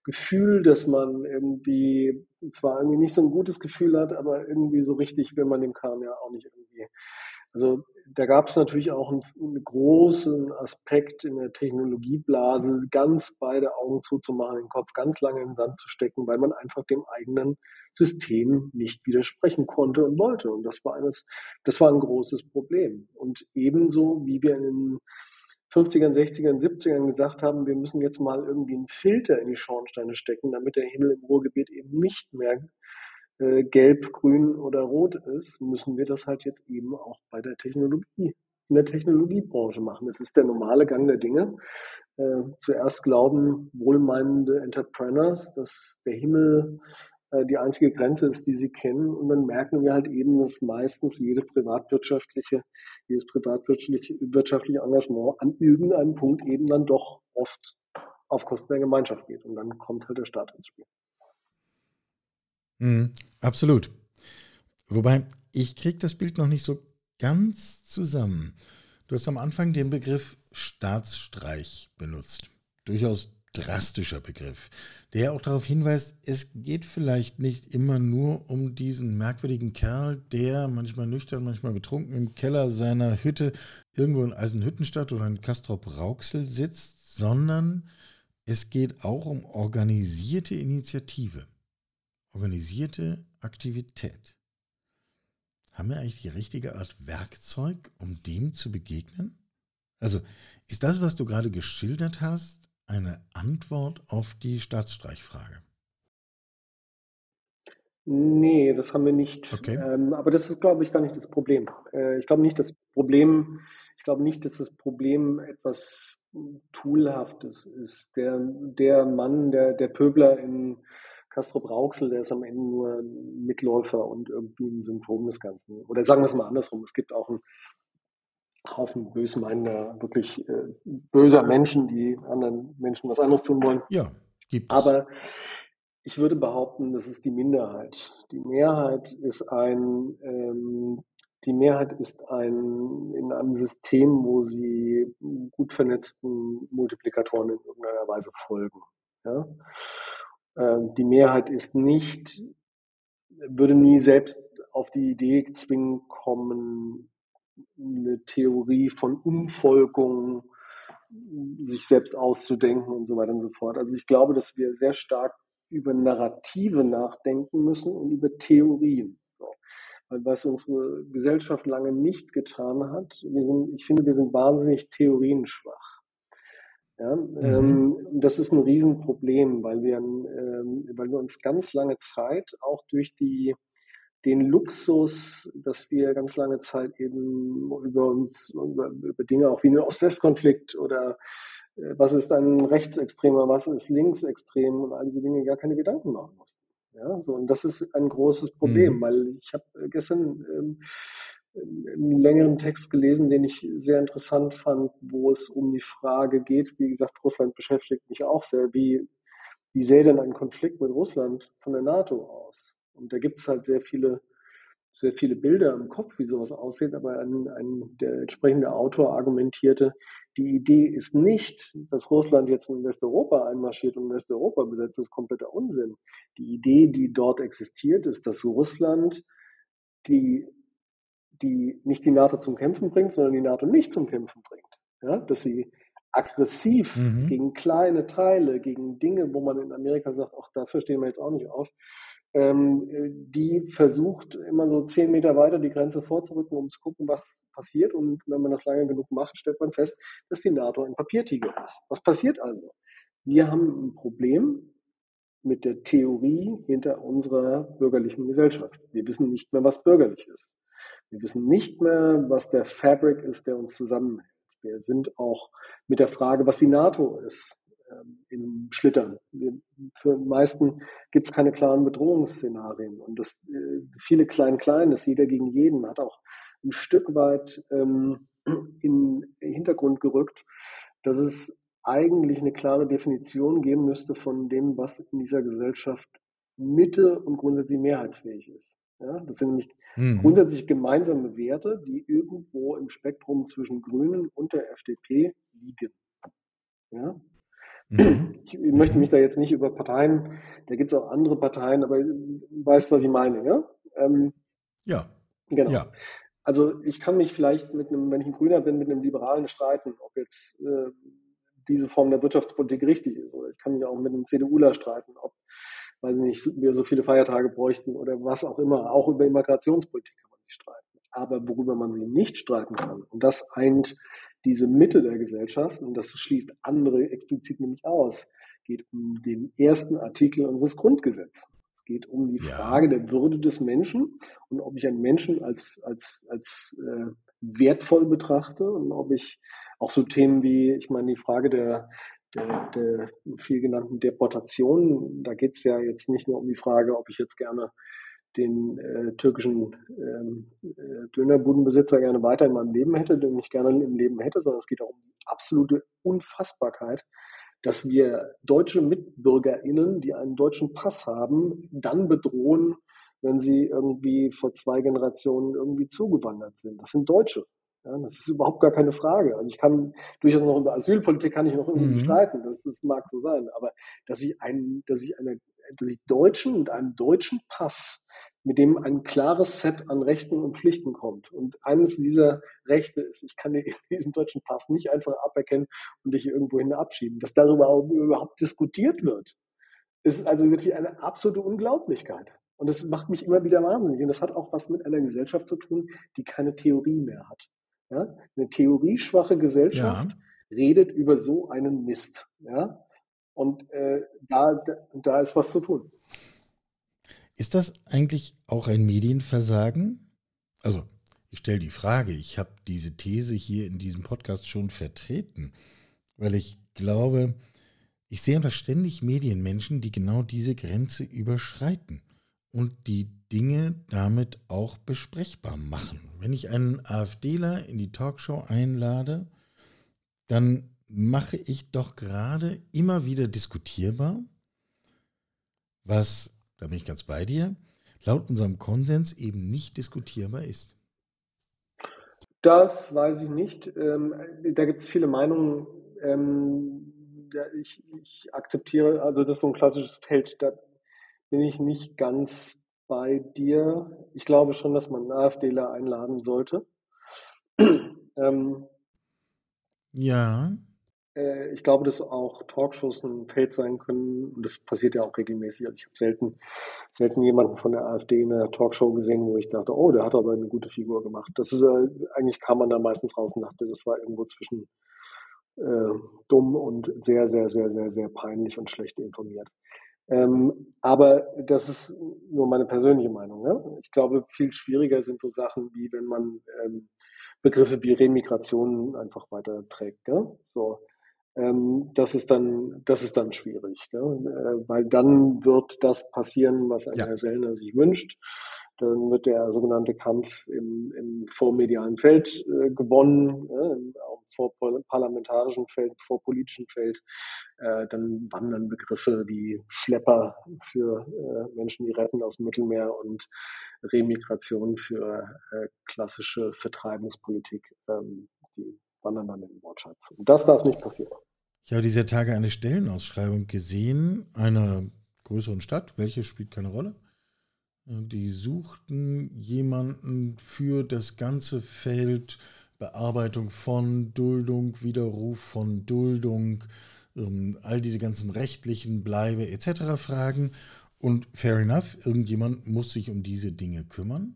Gefühl, dass man irgendwie zwar irgendwie nicht so ein gutes Gefühl hat, aber irgendwie so richtig will man dem Kram ja auch nicht irgendwie. Also da gab es natürlich auch einen, einen, großen Aspekt in der Technologieblase, ganz beide Augen zuzumachen, den Kopf ganz lange in den Sand zu stecken, weil man einfach dem eigenen System nicht widersprechen konnte und wollte. Und das war eines, das war ein großes Problem. Und ebenso wie wir in den 50ern, 60ern, 70ern gesagt haben, wir müssen jetzt mal irgendwie einen Filter in die Schornsteine stecken, damit der Himmel im Ruhrgebiet eben nicht mehr äh, gelb, grün oder rot ist, müssen wir das halt jetzt eben auch bei der Technologie, in der Technologiebranche machen. Das ist der normale Gang der Dinge. Äh, zuerst glauben wohlmeinende Entrepreneurs, dass der Himmel äh, die einzige Grenze ist, die sie kennen. Und dann merken wir halt eben, dass meistens jede privatwirtschaftliche, jedes privatwirtschaftliche wirtschaftliche Engagement an irgendeinem Punkt eben dann doch oft auf Kosten der Gemeinschaft geht. Und dann kommt halt der Staat ins Spiel. Mhm, absolut. Wobei, ich kriege das Bild noch nicht so ganz zusammen. Du hast am Anfang den Begriff Staatsstreich benutzt. Durchaus drastischer Begriff, der auch darauf hinweist, es geht vielleicht nicht immer nur um diesen merkwürdigen Kerl, der manchmal nüchtern, manchmal betrunken im Keller seiner Hütte irgendwo in Eisenhüttenstadt oder in Castrop-Rauxel sitzt, sondern es geht auch um organisierte Initiative, organisierte Aktivität. Haben wir eigentlich die richtige Art Werkzeug, um dem zu begegnen? Also ist das, was du gerade geschildert hast, eine Antwort auf die Staatsstreichfrage? Nee, das haben wir nicht. Okay. Ähm, aber das ist, glaube ich, gar nicht das Problem. Äh, ich glaube nicht, das Problem, ich glaube nicht, dass das Problem etwas Toolhaftes ist. Der, der Mann, der, der Pöbler in Castrop Rauxel, der ist am Ende nur ein Mitläufer und irgendwie ein Symptom des Ganzen. Oder sagen wir es mal andersrum, es gibt auch ein Haufen bösmeinender, wirklich äh, böser Menschen, die anderen Menschen was anderes tun wollen. Ja, gibt es. Aber ich würde behaupten, das ist die Minderheit. Die Mehrheit ist ein, ähm, die Mehrheit ist ein, in einem System, wo sie gut vernetzten Multiplikatoren in irgendeiner Weise folgen. Ja? Ähm, die Mehrheit ist nicht, würde nie selbst auf die Idee zwingen kommen, eine Theorie von Umvolkung sich selbst auszudenken und so weiter und so fort. Also ich glaube, dass wir sehr stark über Narrative nachdenken müssen und über Theorien. Weil was unsere Gesellschaft lange nicht getan hat, wir sind, ich finde, wir sind wahnsinnig theorienschwach. Ja, mhm. ähm, das ist ein Riesenproblem, weil wir, ähm, weil wir uns ganz lange Zeit auch durch die den Luxus, dass wir ganz lange Zeit eben über uns, über, über Dinge auch wie den Ost-West-Konflikt oder äh, was ist ein Rechtsextremer, was ist Linksextrem und all diese Dinge gar keine Gedanken machen mussten. Ja, so, und das ist ein großes Problem, mhm. weil ich habe gestern ähm, einen längeren Text gelesen, den ich sehr interessant fand, wo es um die Frage geht, wie gesagt, Russland beschäftigt mich auch sehr, wie, wie sähe denn ein Konflikt mit Russland von der NATO aus? Und da gibt es halt sehr viele, sehr viele Bilder im Kopf, wie sowas aussieht, aber ein, ein, der entsprechende Autor argumentierte, die Idee ist nicht, dass Russland jetzt in Westeuropa einmarschiert und Westeuropa besetzt, das ist kompletter Unsinn. Die Idee, die dort existiert, ist, dass Russland die, die nicht die NATO zum Kämpfen bringt, sondern die NATO nicht zum Kämpfen bringt. Ja? Dass sie aggressiv mhm. gegen kleine Teile, gegen Dinge, wo man in Amerika sagt, auch dafür stehen wir jetzt auch nicht auf, ähm, die versucht immer so zehn Meter weiter die Grenze vorzurücken, um zu gucken, was passiert. Und wenn man das lange genug macht, stellt man fest, dass die NATO ein Papiertiger ist. Was passiert also? Wir haben ein Problem mit der Theorie hinter unserer bürgerlichen Gesellschaft. Wir wissen nicht mehr, was bürgerlich ist. Wir wissen nicht mehr, was der Fabric ist, der uns zusammenhält. Wir sind auch mit der Frage, was die NATO ist, ähm, im Schlittern. Wir, für die meisten gibt es keine klaren Bedrohungsszenarien. Und das äh, viele Klein-Klein, das jeder gegen jeden, hat auch ein Stück weit ähm, in den Hintergrund gerückt, dass es eigentlich eine klare Definition geben müsste von dem, was in dieser Gesellschaft Mitte und grundsätzlich mehrheitsfähig ist. Ja, das sind nämlich mhm. grundsätzlich gemeinsame Werte, die irgendwo im Spektrum zwischen Grünen und der FDP liegen. Ja? Mhm. Ich möchte mich da jetzt nicht über Parteien, da gibt es auch andere Parteien, aber du weißt, was ich meine, ja? Ähm, ja. Genau. Ja. Also ich kann mich vielleicht mit einem, wenn ich ein Grüner bin, mit einem Liberalen streiten, ob jetzt äh, diese Form der Wirtschaftspolitik richtig ist. Oder ich kann mich auch mit einem CDUler streiten, ob weiß nicht, wir so viele Feiertage bräuchten oder was auch immer. Auch über Immigrationspolitik kann man sich streiten. Aber worüber man sich nicht streiten kann, und das eint diese Mitte der Gesellschaft, und das schließt andere explizit nämlich aus, geht um den ersten Artikel unseres Grundgesetzes. Es geht um die. Frage der Würde des Menschen und ob ich einen Menschen als, als, als äh, wertvoll betrachte und ob ich auch so Themen wie, ich meine, die Frage der, der, der viel genannten Deportation, da geht es ja jetzt nicht nur um die Frage, ob ich jetzt gerne den äh, türkischen ähm, äh, Dönerbudenbesitzer gerne weiter in meinem Leben hätte, den ich gerne im Leben hätte, sondern es geht auch um die absolute Unfassbarkeit, dass wir deutsche MitbürgerInnen, die einen deutschen Pass haben, dann bedrohen, wenn sie irgendwie vor zwei Generationen irgendwie zugewandert sind. Das sind Deutsche. Ja, das ist überhaupt gar keine Frage. Also ich kann durchaus noch über Asylpolitik kann ich noch irgendwie mhm. streiten. Das, das mag so sein. Aber dass ich einen, dass ich eine, dass ich Deutschen und einem deutschen Pass, mit dem ein klares Set an Rechten und Pflichten kommt. Und eines dieser Rechte ist, ich kann (laughs) diesen deutschen Pass nicht einfach aberkennen und dich irgendwohin abschieben. Dass darüber überhaupt diskutiert wird, ist also wirklich eine absolute Unglaublichkeit. Und das macht mich immer wieder wahnsinnig. Und das hat auch was mit einer Gesellschaft zu tun, die keine Theorie mehr hat. Ja? Eine theorieschwache Gesellschaft ja. redet über so einen Mist. Ja? Und äh, da, da ist was zu tun. Ist das eigentlich auch ein Medienversagen? Also, ich stelle die Frage, ich habe diese These hier in diesem Podcast schon vertreten, weil ich glaube, ich sehe einfach ständig Medienmenschen, die genau diese Grenze überschreiten und die Dinge damit auch besprechbar machen. Wenn ich einen AfDler in die Talkshow einlade, dann mache ich doch gerade immer wieder diskutierbar, was, da bin ich ganz bei dir, laut unserem Konsens eben nicht diskutierbar ist. Das weiß ich nicht. Ähm, da gibt es viele Meinungen. Ähm, ich, ich, akzeptiere, also das ist so ein klassisches Feld, da bin ich nicht ganz bei dir. Ich glaube schon, dass man einen AfDler einladen sollte. (clears throat) ähm, ja. Äh, ich glaube, dass auch Talkshows ein Feld sein können. Und das passiert ja auch regelmäßig. Also ich habe selten, selten jemanden von der AfD in einer Talkshow gesehen, wo ich dachte, oh, der hat aber eine gute Figur gemacht. Das ist äh, eigentlich kam man da meistens raus und dachte, das war irgendwo zwischen äh, dumm und sehr, sehr, sehr, sehr, sehr peinlich und schlecht informiert. Ähm, aber das ist nur meine persönliche Meinung. Ne? Ich glaube, viel schwieriger sind so Sachen wie, wenn man ähm, Begriffe wie Remigration einfach weiterträgt. Ne? So, ähm, das ist dann, das ist dann schwierig, ne? äh, weil dann wird das passieren, was ein ja. Herr Sellner sich wünscht. Dann wird der sogenannte Kampf im, im vormedialen Feld äh, gewonnen, äh, auch vor parlamentarischen Feld, vor politischen Feld. Äh, dann wandern Begriffe wie Schlepper für äh, Menschen, die retten aus dem Mittelmeer und Remigration für äh, klassische Vertreibungspolitik. Ähm, die wandern dann in den Wortschatz. Und das darf nicht passieren. Ich habe dieser Tage eine Stellenausschreibung gesehen, einer größeren Stadt. Welche spielt keine Rolle? Die suchten jemanden für das ganze Feld Bearbeitung von Duldung, Widerruf von Duldung, ähm, all diese ganzen rechtlichen Bleibe etc. Fragen. Und fair enough, irgendjemand muss sich um diese Dinge kümmern.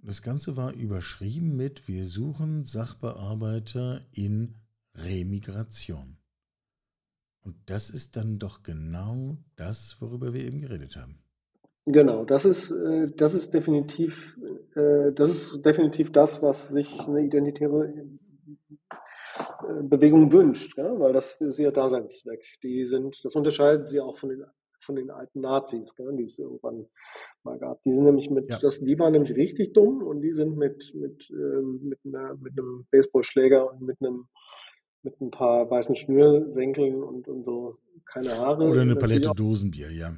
Das Ganze war überschrieben mit Wir suchen Sachbearbeiter in Remigration. Und das ist dann doch genau das, worüber wir eben geredet haben. Genau, das ist, äh, das ist definitiv, äh, das ist definitiv das, was sich eine identitäre äh, Bewegung wünscht, ja? weil das ist ihr Daseinszweck. Die sind, das unterscheidet sie auch von den, von den alten Nazis, ja? die es irgendwann mal gab. Die sind nämlich mit, ja. das, die waren nämlich richtig dumm und die sind mit, mit, ähm, mit, einer, mit einem Baseballschläger und mit einem mit ein paar weißen Schnürsenkeln und, und so keine Haare. Oder eine Palette Dosenbier, ja.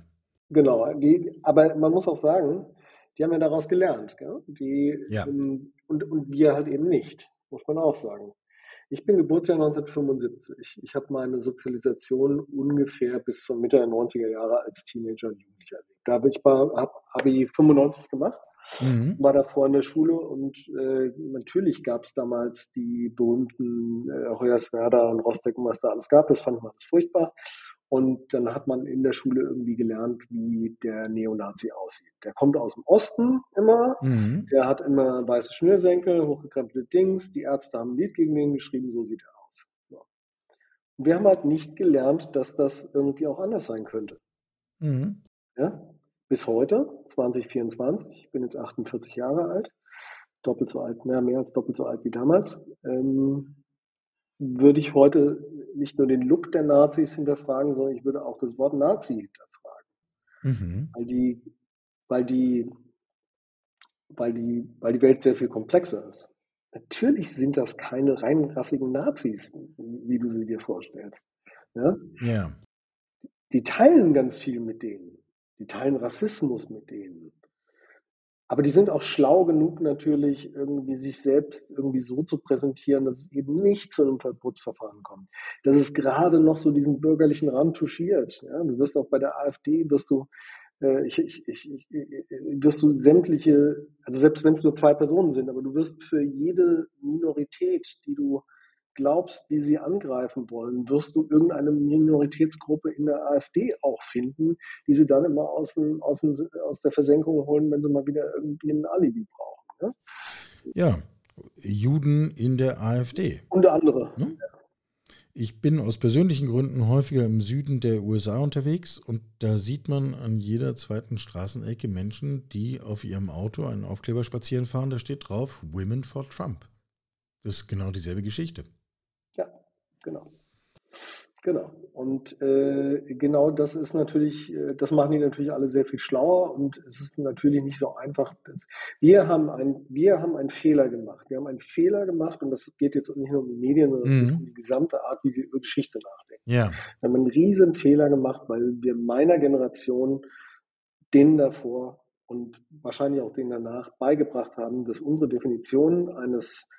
Genau, die, aber man muss auch sagen, die haben ja daraus gelernt. Gell? Die, ja. ähm, und, und wir halt eben nicht, muss man auch sagen. Ich bin Geburtsjahr 1975. Ich habe meine Sozialisation ungefähr bis zur Mitte der 90er Jahre als Teenager und Jugendlicher erlebt. Da habe ich hab, hab ich 95 gemacht, mhm. war davor in der Schule und äh, natürlich gab es damals die berühmten äh, Hoyerswerda und Rostock was da alles gab. Das fand man alles furchtbar. Und dann hat man in der Schule irgendwie gelernt, wie der Neonazi aussieht. Der kommt aus dem Osten immer, mhm. der hat immer weiße Schnürsenkel, hochgekrempelte Dings, die Ärzte haben ein Lied gegen den geschrieben, so sieht er aus. So. Und wir haben halt nicht gelernt, dass das irgendwie auch anders sein könnte. Mhm. Ja? Bis heute, 2024, ich bin jetzt 48 Jahre alt, doppelt so alt, mehr, mehr als doppelt so alt wie damals. Ähm, würde ich heute nicht nur den Look der Nazis hinterfragen, sondern ich würde auch das Wort Nazi hinterfragen. Mhm. Weil die, weil die, weil die, weil die Welt sehr viel komplexer ist. Natürlich sind das keine reinrassigen Nazis, wie du sie dir vorstellst. Ja? ja. Die teilen ganz viel mit denen. Die teilen Rassismus mit denen. Aber die sind auch schlau genug natürlich, irgendwie sich selbst irgendwie so zu präsentieren, dass es eben nicht zu einem Verbotsverfahren kommt. Dass es gerade noch so diesen bürgerlichen Rand touchiert. Ja? Du wirst auch bei der AfD, wirst du, äh, ich, ich, ich, wirst du sämtliche, also selbst wenn es nur zwei Personen sind, aber du wirst für jede Minorität, die du glaubst, die sie angreifen wollen, wirst du irgendeine Minoritätsgruppe in der AfD auch finden, die sie dann immer aus, dem, aus, dem, aus der Versenkung holen, wenn sie mal wieder irgendwie ein Alibi brauchen. Ne? Ja, Juden in der AfD. Unter anderem. Ne? Ich bin aus persönlichen Gründen häufiger im Süden der USA unterwegs und da sieht man an jeder zweiten Straßenecke Menschen, die auf ihrem Auto einen Aufkleber spazieren fahren, da steht drauf Women for Trump. Das ist genau dieselbe Geschichte. Genau. Genau. Und äh, genau das ist natürlich, äh, das machen die natürlich alle sehr viel schlauer und es ist natürlich nicht so einfach. Wir haben, ein, wir haben einen Fehler gemacht. Wir haben einen Fehler gemacht und das geht jetzt nicht nur um die Medien, sondern mhm. geht um die gesamte Art, wie wir über Geschichte nachdenken. Ja. Wir haben einen riesen Fehler gemacht, weil wir meiner Generation, denen davor und wahrscheinlich auch denen danach beigebracht haben, dass unsere Definition eines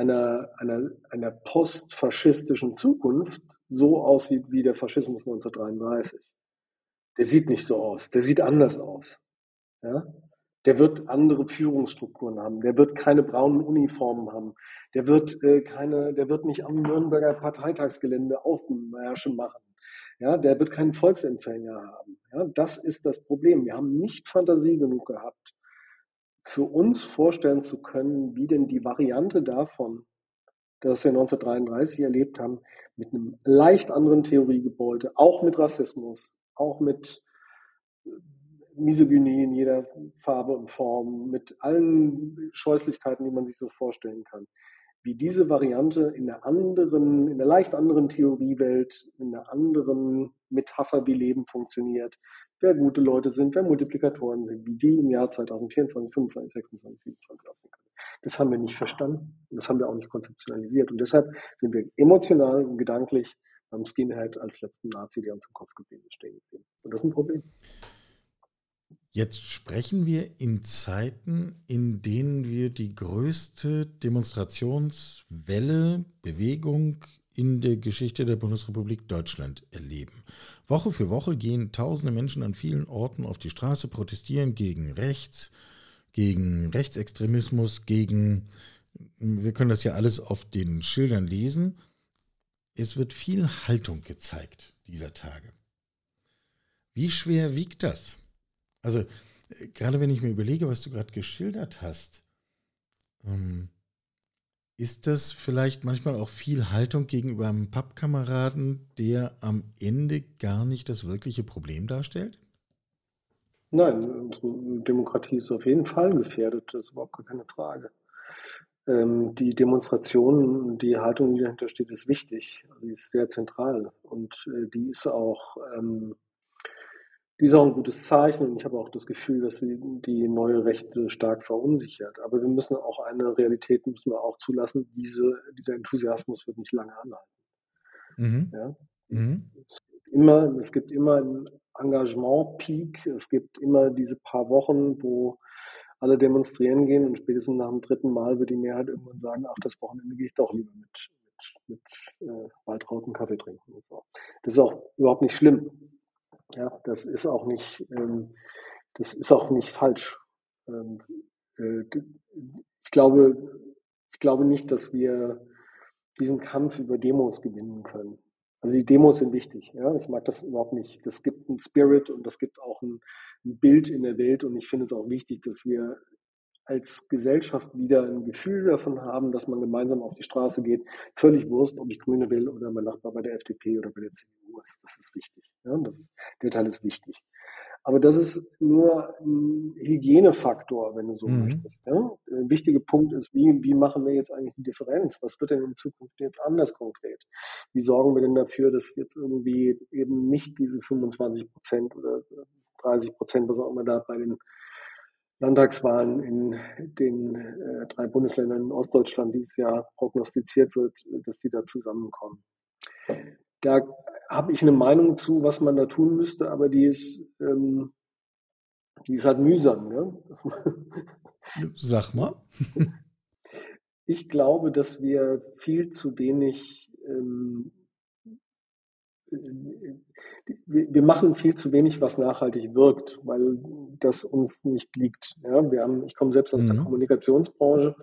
einer, einer, einer postfaschistischen Zukunft so aussieht wie der Faschismus 1933. Der sieht nicht so aus, der sieht anders aus. Ja? Der wird andere Führungsstrukturen haben, der wird keine braunen Uniformen haben, der wird äh, keine, der wird nicht am Nürnberger Parteitagsgelände Aufmärsche machen. Ja, der wird keinen Volksempfänger haben. Ja, das ist das Problem. Wir haben nicht Fantasie genug gehabt, für uns vorstellen zu können, wie denn die Variante davon, das wir 1933 erlebt haben, mit einem leicht anderen Theoriegebäude, auch mit Rassismus, auch mit äh, Misogynie in jeder Farbe und Form, mit allen Scheußlichkeiten, die man sich so vorstellen kann, wie diese Variante in einer anderen, in einer leicht anderen Theoriewelt, in einer anderen Metapher, wie Leben funktioniert, wer gute Leute sind, wer Multiplikatoren sind, wie die im Jahr 2024, 25, 26, 27 aussehen können. Das haben wir nicht verstanden und das haben wir auch nicht konzeptionalisiert. Und deshalb sind wir emotional und gedanklich beim Skinhead als letzten Nazi, der uns im Kopf geblieben ist, stehen geblieben. Und das ist ein Problem. Jetzt sprechen wir in Zeiten, in denen wir die größte Demonstrationswelle, Bewegung in der Geschichte der Bundesrepublik Deutschland erleben. Woche für Woche gehen tausende Menschen an vielen Orten auf die Straße, protestieren gegen rechts, gegen Rechtsextremismus, gegen, wir können das ja alles auf den Schildern lesen. Es wird viel Haltung gezeigt dieser Tage. Wie schwer wiegt das? Also, äh, gerade wenn ich mir überlege, was du gerade geschildert hast, ähm, ist das vielleicht manchmal auch viel Haltung gegenüber einem Pappkameraden, der am Ende gar nicht das wirkliche Problem darstellt? Nein, unsere Demokratie ist auf jeden Fall gefährdet, das ist überhaupt keine Frage. Ähm, die Demonstration, die Haltung, die dahinter steht, ist wichtig. Die ist sehr zentral und äh, die ist auch ähm, ist auch ein gutes Zeichen und ich habe auch das Gefühl, dass sie die neue Rechte stark verunsichert. Aber wir müssen auch eine Realität müssen wir auch zulassen, diese, dieser Enthusiasmus wird nicht lange anhalten. Mhm. Ja? Mhm. Es, gibt immer, es gibt immer einen Engagement-Peak, es gibt immer diese paar Wochen, wo alle demonstrieren gehen und spätestens nach dem dritten Mal wird die Mehrheit irgendwann sagen, ach, das Wochenende gehe ich doch lieber mit, mit, mit äh, Waldrauten Kaffee trinken. Und so. Das ist auch überhaupt nicht schlimm. Ja, das ist auch nicht, ähm, das ist auch nicht falsch. Ähm, äh, ich glaube, ich glaube nicht, dass wir diesen Kampf über Demos gewinnen können. Also die Demos sind wichtig. Ja? Ich mag das überhaupt nicht. Das gibt einen Spirit und das gibt auch ein, ein Bild in der Welt. Und ich finde es auch wichtig, dass wir als Gesellschaft wieder ein Gefühl davon haben, dass man gemeinsam auf die Straße geht. Völlig Wurst, ob ich Grüne will oder mein Nachbar bei der FDP oder bei der CDU ist. Das ist wichtig. Ja, das ist, der Teil ist wichtig. Aber das ist nur ein Hygienefaktor, wenn du so mhm. möchtest. Ja? Ein wichtiger Punkt ist, wie, wie machen wir jetzt eigentlich die Differenz? Was wird denn in Zukunft jetzt anders konkret? Wie sorgen wir denn dafür, dass jetzt irgendwie eben nicht diese 25 Prozent oder 30 Prozent, was auch immer da bei den Landtagswahlen in den äh, drei Bundesländern in Ostdeutschland dieses Jahr prognostiziert wird, dass die da zusammenkommen. Da habe ich eine Meinung zu, was man da tun müsste, aber die ist, ähm, die ist halt mühsam. Ne? (laughs) Sag mal. (laughs) ich glaube, dass wir viel zu wenig ähm, wir machen viel zu wenig, was nachhaltig wirkt, weil das uns nicht liegt. Ja, wir haben, ich komme selbst aus mhm. der Kommunikationsbranche.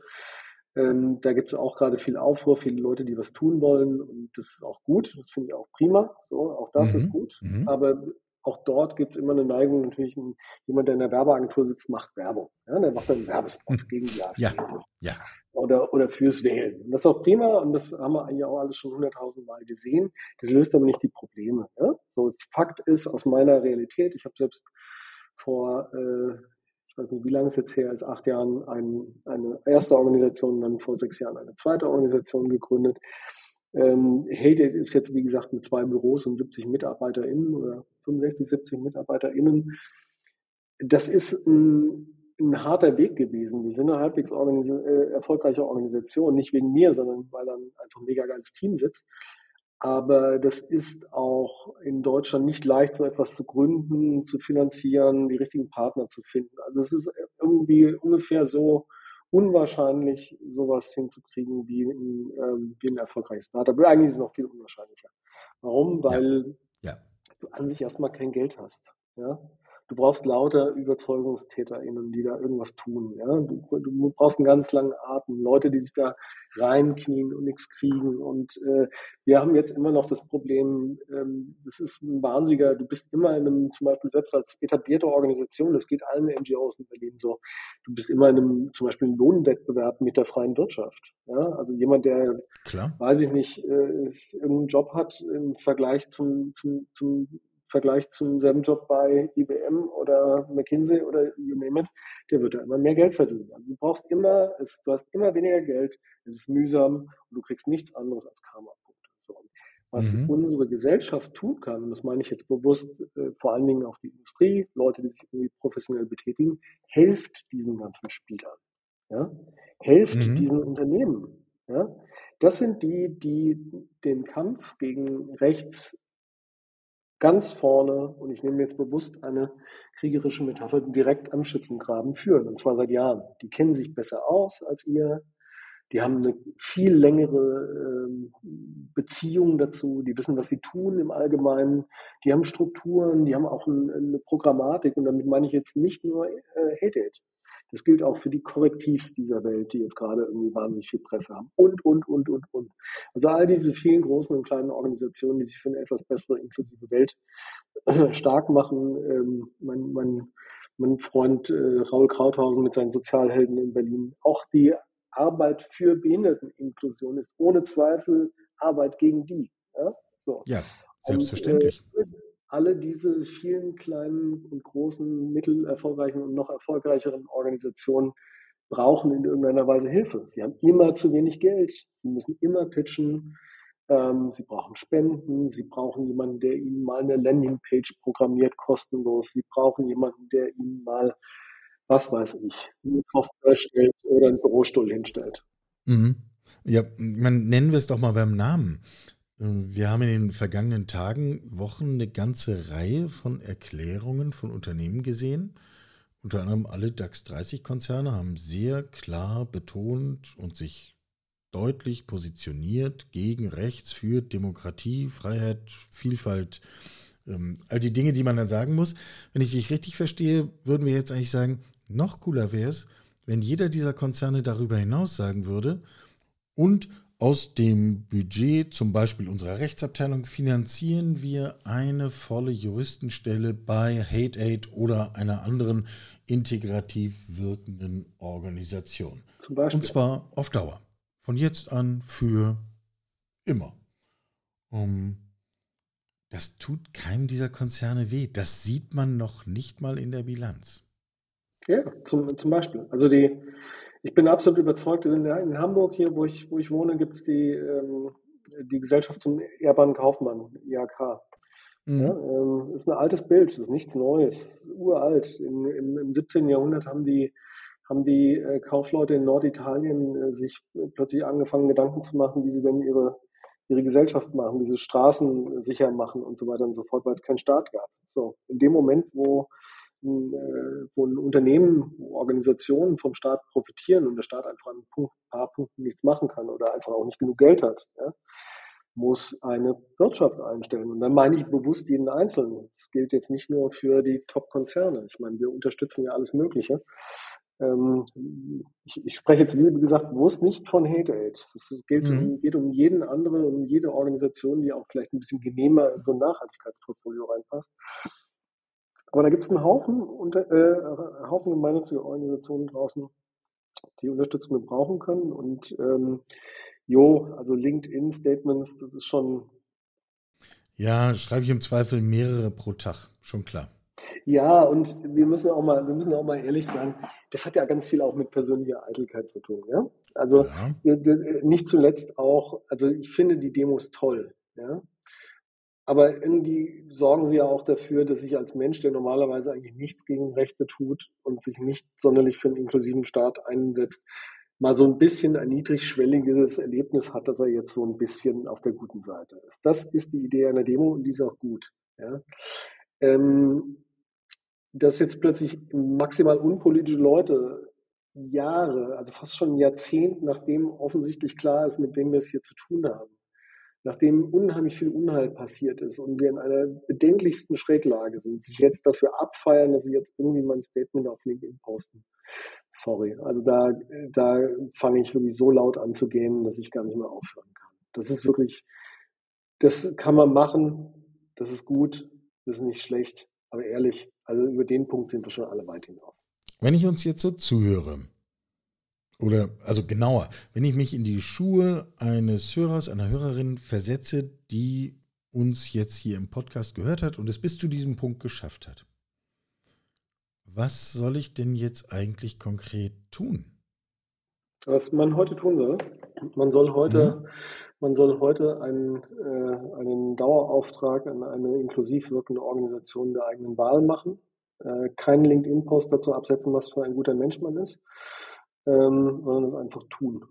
Ähm, da gibt es auch gerade viel Aufruhr, viele Leute, die was tun wollen und das ist auch gut. Das finde ich auch prima. So, auch das mhm. ist gut. Mhm. Aber auch dort gibt es immer eine Neigung, natürlich ein, jemand, der in der Werbeagentur sitzt, macht Werbung. Ja, der macht einen Werbespot gegen die AfD. Ja, ja. Oder, oder fürs Wählen. Und das ist auch prima und das haben wir eigentlich auch alles schon hunderttausend Mal gesehen. Das löst aber nicht die Probleme. Ja? So, Fakt ist aus meiner Realität, ich habe selbst vor, äh, ich weiß nicht, wie lange es jetzt her ist, acht Jahren ein, eine erste Organisation, dann vor sechs Jahren eine zweite Organisation gegründet. Ähm, Hated ist jetzt, wie gesagt, mit zwei Büros und 70 MitarbeiterInnen oder 65, 70 MitarbeiterInnen. Das ist ein, ein harter Weg gewesen. Wir sind eine halbwegs organisi äh, erfolgreiche Organisation, nicht wegen mir, sondern weil dann einfach ein mega geiles Team sitzt. Aber das ist auch in Deutschland nicht leicht, so etwas zu gründen, zu finanzieren, die richtigen Partner zu finden. Also es ist irgendwie ungefähr so, unwahrscheinlich, sowas hinzukriegen wie ein, ähm, wie ein erfolgreiches Startup. Eigentlich ist es noch viel unwahrscheinlicher. Warum? Weil ja. Ja. du an sich erstmal kein Geld hast. Ja? Du brauchst lauter UberzeugungstäterInnen, die da irgendwas tun. Ja? Du, du brauchst einen ganz langen Atem, Leute, die sich da reinknien und nichts kriegen. Und äh, wir haben jetzt immer noch das Problem, ähm, das ist ein wahnsinniger, du bist immer in einem, zum Beispiel selbst als etablierte Organisation, das geht allen NGOs in Berlin so, du bist immer in einem zum Beispiel einen Lohnwettbewerb mit der freien Wirtschaft. Ja? Also jemand, der, Klar. weiß ich nicht, äh, irgendeinen Job hat im Vergleich zum, zum, zum Vergleich zum selben Job bei IBM oder McKinsey oder you name it, der wird da immer mehr Geld verdienen. Also du brauchst immer, es, du hast immer weniger Geld, es ist mühsam und du kriegst nichts anderes als Karma-Punkte. So. Was mhm. unsere Gesellschaft tun kann, und das meine ich jetzt bewusst, äh, vor allen Dingen auch die Industrie, Leute, die sich irgendwie professionell betätigen, hilft diesen ganzen Spielern. Ja? Helft mhm. diesen Unternehmen. Ja? Das sind die, die den Kampf gegen rechts ganz vorne, und ich nehme jetzt bewusst eine kriegerische Metapher, direkt am Schützengraben führen, und zwar seit Jahren. Die kennen sich besser aus als ihr, Die haben eine viel längere ähm, Beziehung dazu, die wissen, was sie tun im Allgemeinen, die haben Strukturen, die haben auch ein, eine Programmatik und damit meine ich jetzt nicht nur äh, Hate It. Das gilt auch für die Korrektivs dieser Welt, die jetzt gerade irgendwie wahnsinnig viel Presse haben. Und, und, und, und, und. Also all diese vielen großen und kleinen Organisationen, die sich für eine etwas bessere, inklusive Welt äh, stark machen. Ähm, mein, mein, mein Freund äh, Raul Krauthausen mit seinen Sozialhelden in Berlin. Auch die Arbeit für Behinderteninklusion ist ohne Zweifel Arbeit gegen die. Ja, so. ja selbstverständlich. Und, äh, alle diese vielen kleinen und großen, mittelerfolgreichen und noch erfolgreicheren Organisationen brauchen in irgendeiner Weise Hilfe. Sie haben immer zu wenig Geld. Sie müssen immer pitchen. Ähm, sie brauchen Spenden. Sie brauchen jemanden, der ihnen mal eine Landingpage programmiert, kostenlos. Sie brauchen jemanden, der ihnen mal, was weiß ich, eine Software stellt oder einen Bürostuhl hinstellt. Mhm. Ja, man nennen wir es doch mal beim Namen. Wir haben in den vergangenen Tagen, Wochen eine ganze Reihe von Erklärungen von Unternehmen gesehen. Unter anderem alle DAX 30 Konzerne haben sehr klar betont und sich deutlich positioniert gegen rechts, für Demokratie, Freiheit, Vielfalt, ähm, all die Dinge, die man dann sagen muss. Wenn ich dich richtig verstehe, würden wir jetzt eigentlich sagen, noch cooler wäre es, wenn jeder dieser Konzerne darüber hinaus sagen würde und aus dem Budget zum Beispiel unserer Rechtsabteilung finanzieren wir eine volle Juristenstelle bei Hate Aid oder einer anderen integrativ wirkenden Organisation. Zum Beispiel. Und zwar auf Dauer. Von jetzt an für immer. Um, das tut keinem dieser Konzerne weh. Das sieht man noch nicht mal in der Bilanz. Ja, zum, zum Beispiel. Also die, ich bin absolut überzeugt, in, in Hamburg hier, wo ich, wo ich wohne, gibt es die, ähm, die Gesellschaft zum Ehrbarren Kaufmann, IHK. Mhm. Ja, ähm, ist ein altes Bild, ist nichts Neues, uralt. In, im, Im 17. Jahrhundert haben die, haben die äh, Kaufleute in Norditalien äh, sich plötzlich angefangen, Gedanken zu machen, wie sie denn ihre, ihre Gesellschaft machen, wie sie Straßen sicher machen und so weiter und so fort, weil es keinen Staat gab. So, in dem Moment, wo äh, wo ein Unternehmen, wo Organisationen vom Staat profitieren und der Staat einfach an ein paar Punkten nichts machen kann oder einfach auch nicht genug Geld hat, ja, muss eine Wirtschaft einstellen. Und dann meine ich bewusst jeden Einzelnen. Das gilt jetzt nicht nur für die Top-Konzerne. Ich meine, wir unterstützen ja alles Mögliche. Ähm, ich, ich, spreche jetzt, wie gesagt, bewusst nicht von Hate Aid. Es geht, mhm. um, geht um jeden anderen um jede Organisation, die auch vielleicht ein bisschen genehmer in so ein Nachhaltigkeitsportfolio reinpasst. Aber da gibt es einen Haufen, unter, äh, Haufen gemeinnützige Organisationen draußen, die Unterstützung brauchen können. Und ähm, jo, also LinkedIn-Statements, das ist schon. Ja, schreibe ich im Zweifel mehrere pro Tag, schon klar. Ja, und wir müssen auch mal, wir müssen auch mal ehrlich sein, das hat ja ganz viel auch mit persönlicher Eitelkeit zu tun. Ja? Also ja. nicht zuletzt auch, also ich finde die Demos toll. Ja? Aber irgendwie sorgen sie ja auch dafür, dass ich als Mensch, der normalerweise eigentlich nichts gegen Rechte tut und sich nicht sonderlich für einen inklusiven Staat einsetzt, mal so ein bisschen ein niedrigschwelliges Erlebnis hat, dass er jetzt so ein bisschen auf der guten Seite ist. Das ist die Idee einer Demo und die ist auch gut. Ja. Ähm, dass jetzt plötzlich maximal unpolitische Leute Jahre, also fast schon ein Jahrzehnt, nachdem offensichtlich klar ist, mit wem wir es hier zu tun haben, nachdem unheimlich viel Unheil passiert ist und wir in einer bedenklichsten Schräglage sind, sich jetzt dafür abfeiern, dass sie jetzt irgendwie mein Statement auf LinkedIn posten. Sorry, also da, da fange ich wirklich so laut an zu gehen, dass ich gar nicht mehr aufhören kann. Das ist wirklich, das kann man machen, das ist gut, das ist nicht schlecht, aber ehrlich, also über den Punkt sind wir schon alle weit hinaus. Wenn ich uns jetzt so zuhöre, oder, also genauer, wenn ich mich in die Schuhe eines Hörers, einer Hörerin versetze, die uns jetzt hier im Podcast gehört hat und es bis zu diesem Punkt geschafft hat. Was soll ich denn jetzt eigentlich konkret tun? Was man heute tun soll, man soll heute, mhm. man soll heute einen, äh, einen Dauerauftrag an eine inklusiv wirkende Organisation der eigenen Wahl machen, äh, keinen LinkedIn-Post dazu absetzen, was für ein guter Mensch man ist, ähm, sondern es einfach tun.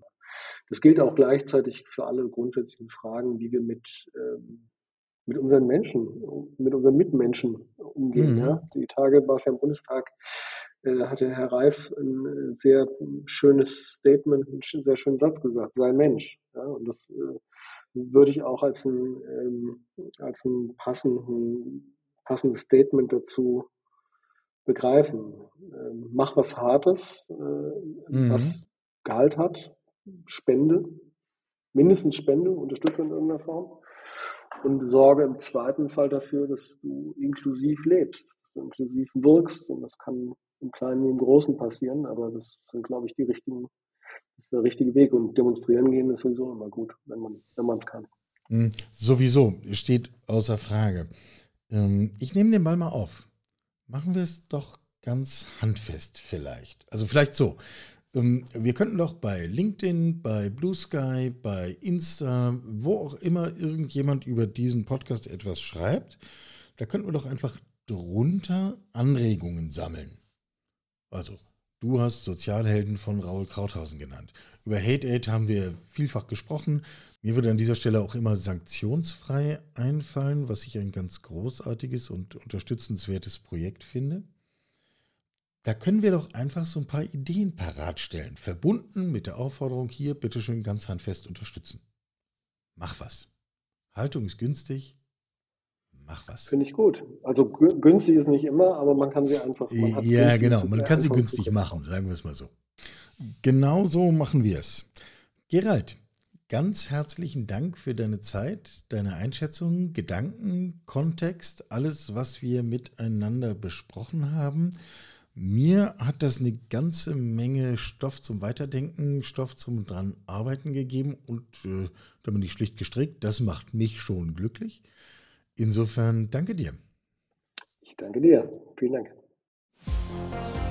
Das gilt auch gleichzeitig für alle grundsätzlichen Fragen, wie wir mit, ähm, mit unseren Menschen, mit unseren Mitmenschen umgehen. Mhm. Ja? Die Tage war es ja im Bundestag äh, hatte Herr Reif ein sehr schönes Statement, einen sehr schönen Satz gesagt, sei Mensch. Ja, und das äh, würde ich auch als ein, ähm, als ein passenden, passendes Statement dazu begreifen. Ähm, mach was Hartes, äh, mhm. was Gehalt hat, Spende, mindestens Spende, unterstütze in irgendeiner Form und sorge im zweiten Fall dafür, dass du inklusiv lebst, dass du inklusiv wirkst und das kann im Kleinen wie im Großen passieren, aber das sind, glaube ich, die richtigen, das ist der richtige Weg und demonstrieren gehen ist sowieso immer gut, wenn man wenn es kann. Mhm, sowieso, steht außer Frage. Ähm, ich nehme den Ball mal auf. Machen wir es doch ganz handfest vielleicht. Also vielleicht so. Ähm, wir könnten doch bei LinkedIn, bei Blue Sky, bei Insta, wo auch immer irgendjemand über diesen Podcast etwas schreibt, da könnten wir doch einfach drunter Anregungen sammeln. Also, du hast Sozialhelden von Raul Krauthausen genannt. Über Hate Aid haben wir vielfach gesprochen. Mir würde an dieser Stelle auch immer sanktionsfrei einfallen, was ich ein ganz großartiges und unterstützenswertes Projekt finde. Da können wir doch einfach so ein paar Ideen parat stellen, verbunden mit der Aufforderung hier, bitteschön ganz handfest unterstützen. Mach was. Haltung ist günstig. Mach was. Finde ich gut. Also günstig ist nicht immer, aber man kann sie einfach. ja, genau. Man kann sie günstig machen, sagen wir es mal so. Genau so machen wir es. Gerald, ganz herzlichen Dank für deine Zeit, deine Einschätzungen, Gedanken, Kontext, alles, was wir miteinander besprochen haben. Mir hat das eine ganze Menge Stoff zum Weiterdenken, Stoff zum dran arbeiten gegeben und äh, da bin ich schlicht gestrickt. Das macht mich schon glücklich. Insofern danke dir. Ich danke dir. Vielen Dank.